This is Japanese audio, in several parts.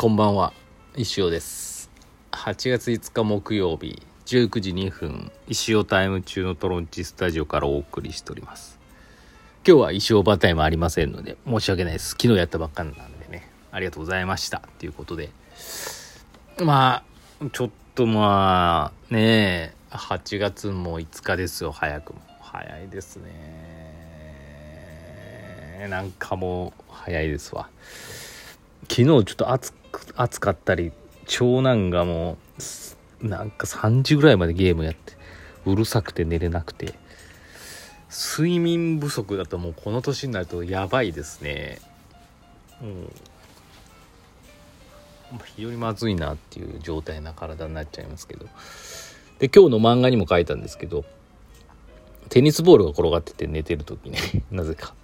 こんばんは。石尾です。8月5日木曜日19時2分石尾タイム中のトロンチスタジオからお送りしております。今日は石尾バタイムありませんので申し訳ないです。昨日やったばっかなんでね。ありがとうございました。ということで。まあちょっとまあねえ8月も5日ですよ。早くも。早いですね。なんかもう早いですわ。昨日ちょっと暑暑かったり長男がもうなんか3時ぐらいまでゲームやってうるさくて寝れなくて。睡眠不足だともうこの年になるとやばいですね。うん。非常にまずいなっていう状態な体になっちゃいますけど。で今日の漫画にも書いたんですけどテニスボールが転がってて寝てる時ね。なぜか。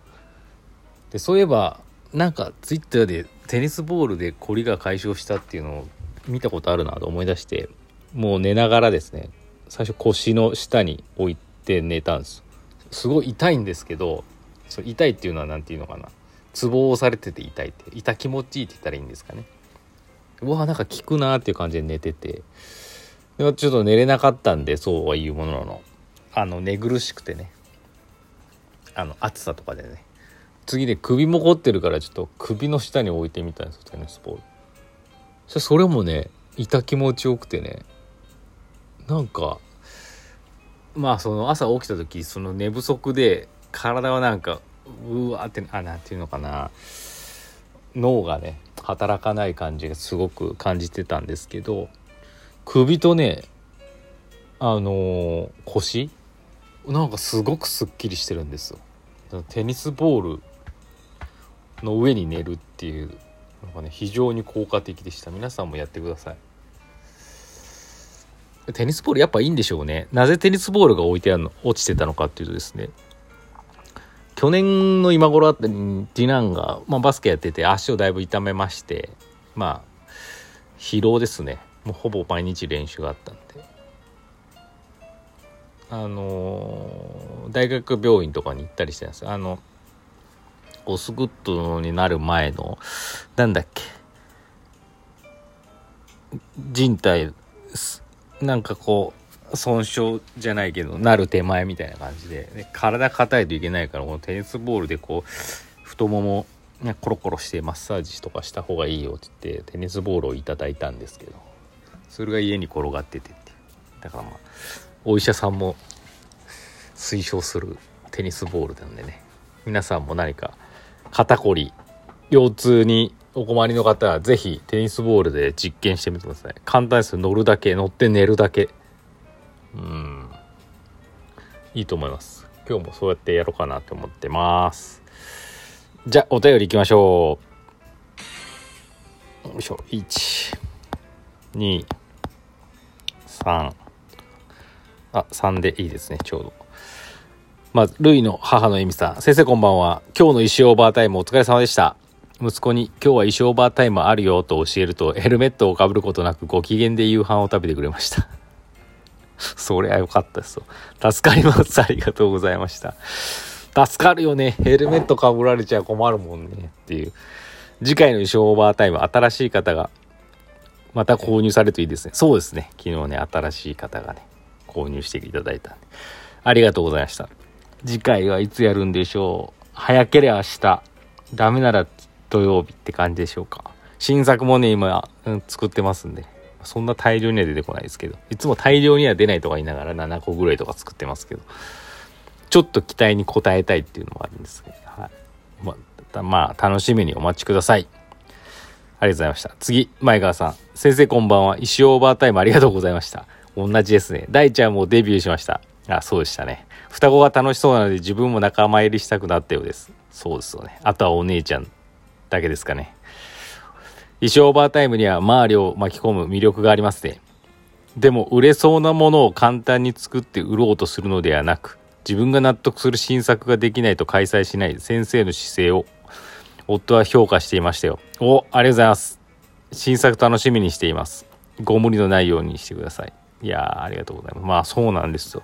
でそういえばなんかツイッターでテニスボールでコリが解消したっていうのを見たことあるなと思い出してもう寝ながらですね最初腰の下に置いて寝たんです。すごい痛いんですけどそ痛いっていうのは何て言うのかな。ツボを押されてて痛いって痛気持ちいいって言ったらいいんですかね。うわなんか効くなっていう感じで寝てて。でちょっと寝れなかったんでそうは言うもののあの寝苦しくてね。あの暑さとかでね。次で首も凝ってるからちょっと首の下に置いてみたんですよテニスボール。そそれもね痛気持ちよくてねなんかまあその朝起きた時その寝不足で体はなんかうわってあなんていうのかな脳がね働かない感じがすごく感じてたんですけど首とねあのー、腰なんかすごくすっきりしてるんですよ。テニスボールの上に寝るっていうのがね非常に効果的でした。皆さんもやってください。テニスボールやっぱいいんでしょうね。なぜテニスボールが置いてあるの落ちてたのかっていうとですね。去年の今頃あった次男が、まあ、バスケやってて足をだいぶ痛めましてまあ疲労ですね。もうほぼ毎日練習があったんで。あのー、大学病院とかに行ったりしてたんですあのオスグッドになる前のなんだっけ。人体なんかこう損傷じゃないけどなる手前みたいな感じで、ね、体硬いといけないからこのテニスボールでこう太もも、ね、コロコロしてマッサージとかした方がいいよって言ってテニスボールをいただいたんですけどそれが家に転がっててってだからまあお医者さんも推奨するテニスボールなんでね皆さんも何か肩こり腰痛にお困りの方は是非テニスボールで実験してみてください。簡単です。乗るだけ乗って寝るだけ。うん。いいと思います。今日もそうやってやろうかなと思ってます。じゃあお便りいきましょう。よいしょ。123あ3でいいですねちょうど。まず、ルイの母のエミさん。先生こんばんは。今日の石オーバータイムお疲れ様でした。息子に今日は石オーバータイムあるよと教えるとヘルメットをかぶることなくご機嫌で夕飯を食べてくれました。そりゃよかったですよ。助かります。ありがとうございました。助かるよね。ヘルメットかぶられちゃ困るもんね。っていう。次回の衣装オーバータイム、新しい方がまた購入されるといいですね。そうですね。昨日ね、新しい方がね、購入していただいたんで。ありがとうございました。次回はいつやるんでしょう早ければ明日。ダメなら土曜日って感じでしょうか。新作もね、今、うん、作ってますんで。そんな大量には出てこないですけど。いつも大量には出ないとか言いながら7個ぐらいとか作ってますけど。ちょっと期待に応えたいっていうのもあるんですけど。はい。まあ、まあ、楽しみにお待ちください。ありがとうございました。次、前川さん。先生こんばんは。石オーバータイムありがとうございました。同じですね。大ちゃんもデビューしました。あ、そうでしたね。双子が楽しそうなので自分も仲間入りしたくなったようです。そうですよね。あとはお姉ちゃんだけですかね。衣装オーバータイムには周りを巻き込む魅力がありますね。でも売れそうなものを簡単に作って売ろうとするのではなく、自分が納得する新作ができないと開催しない先生の姿勢を夫は評価していましたよ。お、ありがとうございます。新作楽しみにしています。ご無理のないようにしてください。いやー、ありがとうございます。まあそうなんですよ。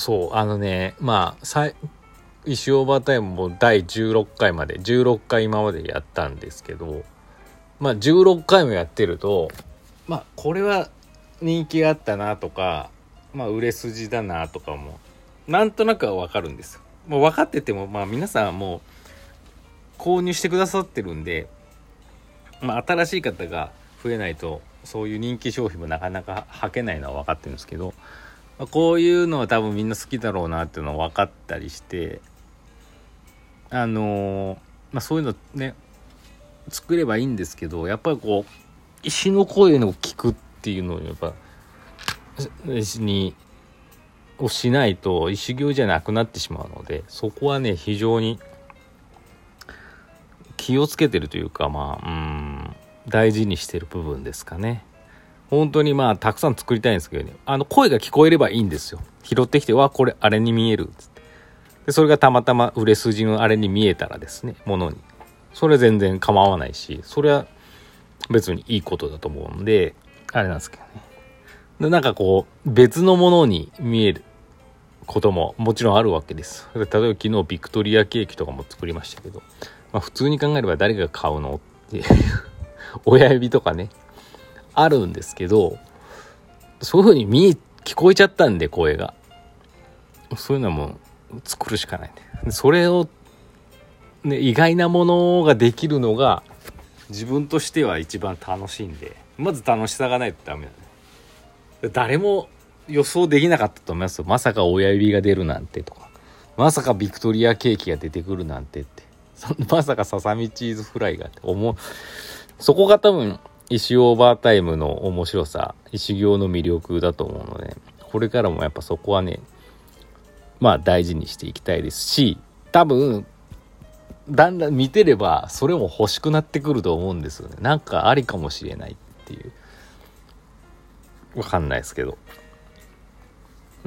そうあのねまあさ石オーバータイムも第16回まで16回今までやったんですけどまあ16回もやってるとまあこれは人気があったなとかまあ売れ筋だなとかもなんとなくは分かるんですよ。もう分かっててもまあ皆さんもう購入してくださってるんで、まあ、新しい方が増えないとそういう人気商品もなかなか履けないのは分かってるんですけど、まあ、こういうのは多分みんな好きだろうなっていうのは分かったりしてあのー、まあ、そういうのね作ればいいんですけどやっぱりこう石の声の聞くっていうのをやっぱにをしないと石行じゃなくなってしまうのでそこはね非常に気をつけてるというかまあうん大事にしてる部分ですかね。本当にまあたくさん作りたいんですけどね。あの声が聞こえればいいんですよ。拾ってきてわこれあれに見えるつって。でそれがたまたま売れ筋のあれに見えたらですねものに。それ全然構わないしそれは別にいいことだと思うんであれなんですけどね。でなんかこう別のものに見えることももちろんあるわけです。例えば昨日ビクトリアケーキとかも作りましたけど、まあ、普通に考えれば誰が買うのっていう。親指とかねあるんですけどそういう風に見聞こえちゃったんで声が。そういうのも作るしかないでそれを、ね、意外なものができるのが自分としては一番楽しいんでまず楽しさがないとダメだね。誰も予想できなかったと思いますよ。まさか親指が出るなんてとか。まさかビクトリアケーキが出てくるなんてって。まさかささみチーズフライがって思う。そこが多分石オーバータイムの面白さ石行の魅力だと思うのでこれからもやっぱそこはねまあ大事にしていきたいですし多分だんだん見てればそれも欲しくなってくると思うんですよね。なんかありかもしれないっていう。わかんないですけど。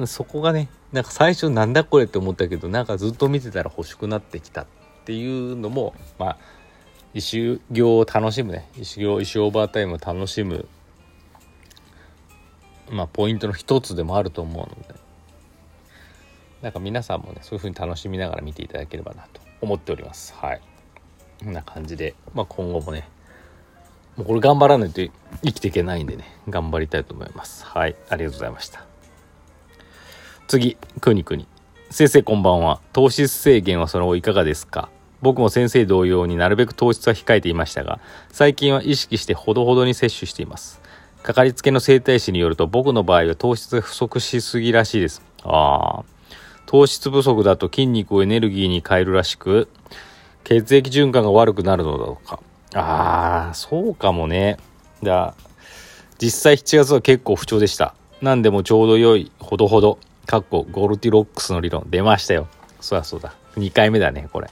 そこがねなんか最初なんだこれって思ったけどなんかずっと見てたら欲しくなってきたっていうのもまあ石行を楽しむね。石行石オーバータイムを楽しむ。まあポイントの一つでもあると思うので。なんか皆さんもねそういう風に楽しみながら見ていただければなと思っております。はい。こんな感じで、まあ、今後もねもうこれ頑張らないと生きていけないんでね頑張りたいと思います。はい。ありがとうございました。次くにくに。先生こんばんは。糖質制限はその後いかがですか？僕も先生同様になるべく糖質は控えていましたが、最近は意識してほどほどに摂取しています。かかりつけの整体師によると僕の場合は糖質が不足しすぎらしいです。ああ。糖質不足だと筋肉をエネルギーに変えるらしく、血液循環が悪くなるのだとか。ああ、そうかもね。じゃあ、実際7月は結構不調でした。なんでもちょうど良い、ほどほど、かっこゴルティロックスの理論出ましたよ。そうだそうだ。2回目だね、これ。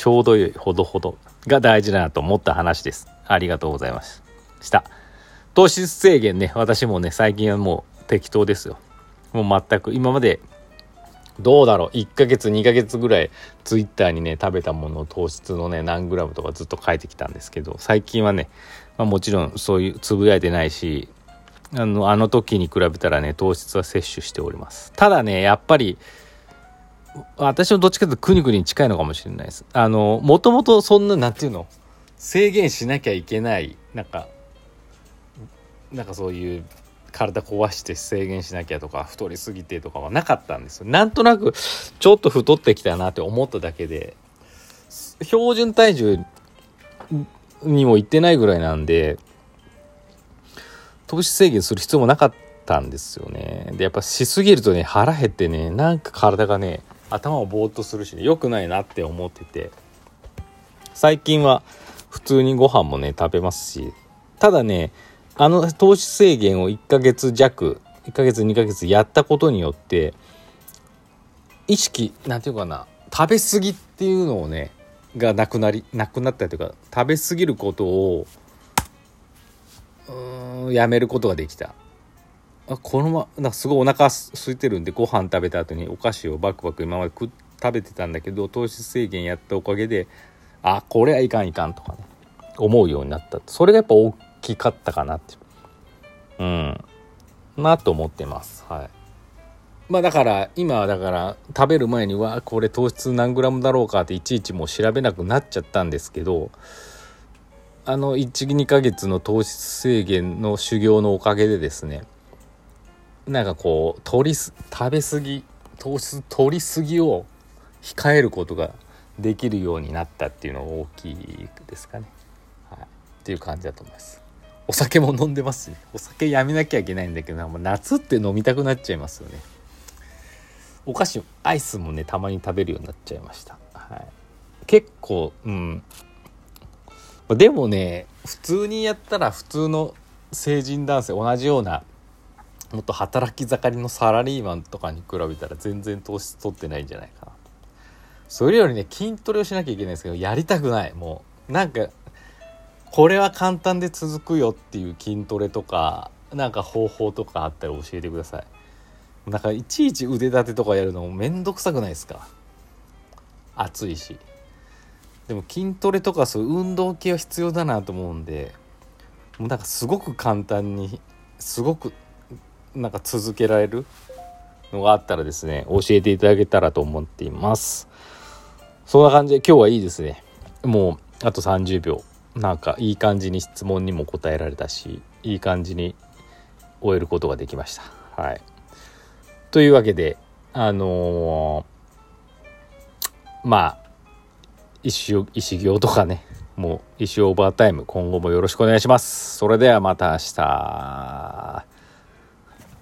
ちょうど良いほどほどが大事だなと思った話です。ありがとうございました。糖質制限ね、私もね、最近はもう適当ですよ。もう全く、今まで、どうだろう、1ヶ月、2ヶ月ぐらい、ツイッターにね、食べたものを、糖質のね、何グラムとかずっと書いてきたんですけど、最近はね、まあ、もちろんそういうつぶやいてないし、あの、あの時に比べたらね、糖質は摂取しております。ただね、やっぱり、私はどっちかというとくにくに近いのかもしれないです。あの、もともとそんな、なんていうの？制限しなきゃいけない、なんか、なんかそういう体壊して制限しなきゃとか太りすぎてとかはなかったんですよ。なんとなくちょっと太ってきたなって思っただけで、標準体重にも行ってないぐらいなんで、糖質制限する必要もなかったんですよね。で、やっぱしすぎるとね、腹減ってね、なんか体がね、頭をぼーっとするし、ね、良くないなって思ってて。最近は普通にご飯もね食べますし。ただねあの糖質制限を1ヶ月弱1ヶ月2ヶ月やったことによって意識なんていうかな食べ過ぎっていうのをねがなくなりなくなったりというか食べ過ぎることをうんやめることができた。あこのまなんかすごいお腹空いてるんでご飯食べた後にお菓子をバクバク今まで食べてたんだけど糖質制限やったおかげであこれはいかんいかんとかね思うようになった。それがやっぱ大きかったかなってう。ん。なと思ってます。はい。まあだから今はだから食べる前にはこれ糖質何グラムだろうかっていちいちもう調べなくなっちゃったんですけどあの12ヶ月の糖質制限の修行のおかげでですねなんかこう取りす食べ過ぎ糖質取りすぎを控えることができるようになったっていうのが大きいですかね、はい、っていう感じだと思います。お酒も飲んでますしお酒やめなきゃいけないんだけど夏って飲みたくなっちゃいますよね。お菓子アイスもねたまに食べるようになっちゃいました、はい、結構うん。でもね普通にやったら普通の成人男性同じようなもっと働き盛りのサラリーマンとかに比べたら全然糖質取ってないんじゃないかな。それよりね筋トレをしなきゃいけないんですけどやりたくない。もうなんかこれは簡単で続くよっていう筋トレとかなんか方法とかあったら教えてください。なんかいちいち腕立てとかやるのもめんどくさくないですか？暑いし。でも筋トレとかそういう運動系は必要だなと思うんでもうなんかすごく簡単にすごくなんか続けられるのがあったらですね教えていただけたらと思っています。そんな感じで今日はいいですね。もうあと30秒なんかいい感じに質問にも答えられたしいい感じに終えることができました。はい。というわけであのー、まあ石石行とかね。もう石オーバータイム。今後もよろしくお願いします。それではまた明日。